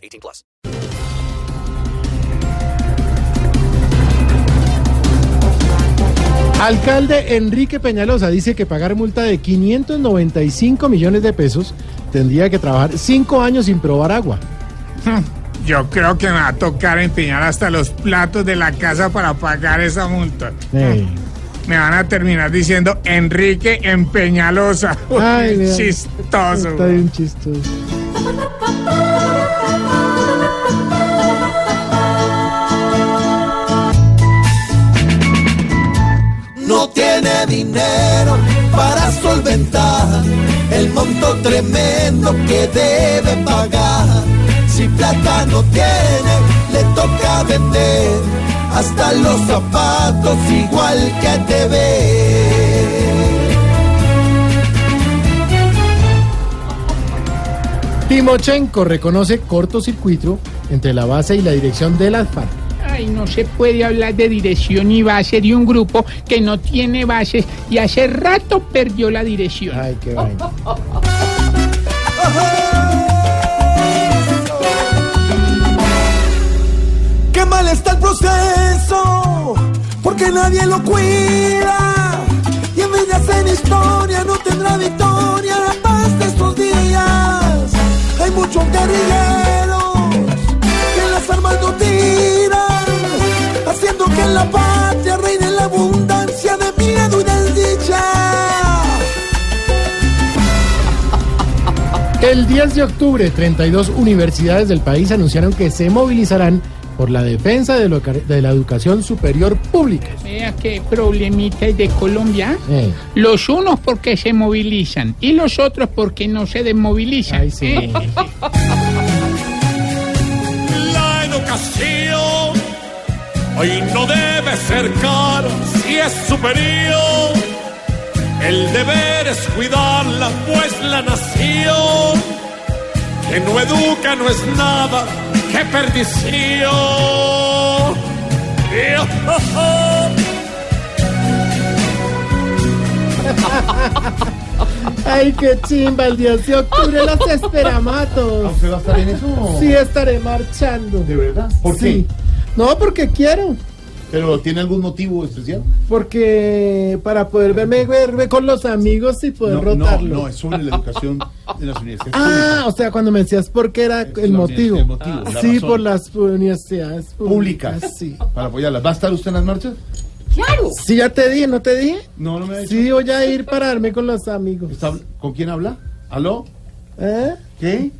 18 plus. Alcalde Enrique Peñalosa dice que pagar multa de 595 millones de pesos tendría que trabajar cinco años sin probar agua. Yo creo que me va a tocar empeñar hasta los platos de la casa para pagar esa multa. Ey. Me van a terminar diciendo Enrique Empeñalosa. Ay. Chistoso. Está bien chistoso. Dinero para solventar el monto tremendo que debe pagar. Si plata no tiene, le toca vender hasta los zapatos igual que te ve. Timochenko reconoce cortocircuito entre la base y la dirección del asfalto. Ay, no se puede hablar de dirección y base de un grupo que no tiene bases y hace rato perdió la dirección. Ay, qué vaina. Qué mal está el proceso, porque nadie lo cuida. Y en vez de hacer historia, no tendrá victoria que en la patria reine la abundancia de miedo y desdicha. El 10 de octubre, 32 universidades del país anunciaron que se movilizarán por la defensa de, lo- de la educación superior pública. Vea qué problemita hay de Colombia. Eh. Los unos porque se movilizan y los otros porque no se desmovilizan. Ay, sí. ¿eh? La educación hoy no debe ser cara si es superior. El deber es cuidarla, pues la nación que no educa no es nada que perdición. Ay, qué chimba, el 10 de octubre los esperamos a todos. ¿Usted va a estar en eso? Sí, estaré marchando. ¿De verdad? ¿Por Sí. qué? No, porque quiero. ¿Pero tiene algún motivo especial? Porque para poder verme, verme con los amigos y poder No, no, rotarlo. no, es sobre la educación de las universidades Ah, o sea, cuando me decías por qué era el motivo. el motivo, sí, razón. por las universidades públicas. públicas. Sí. Para apoyarlas. ¿Va a estar usted en las marchas? Sí, ya te dije, ¿no te dije? No, no me ha dicho. Sí, voy a ir para darme con los amigos. ¿Está- ¿Con quién habla? ¿Aló? ¿Eh? ¿Qué?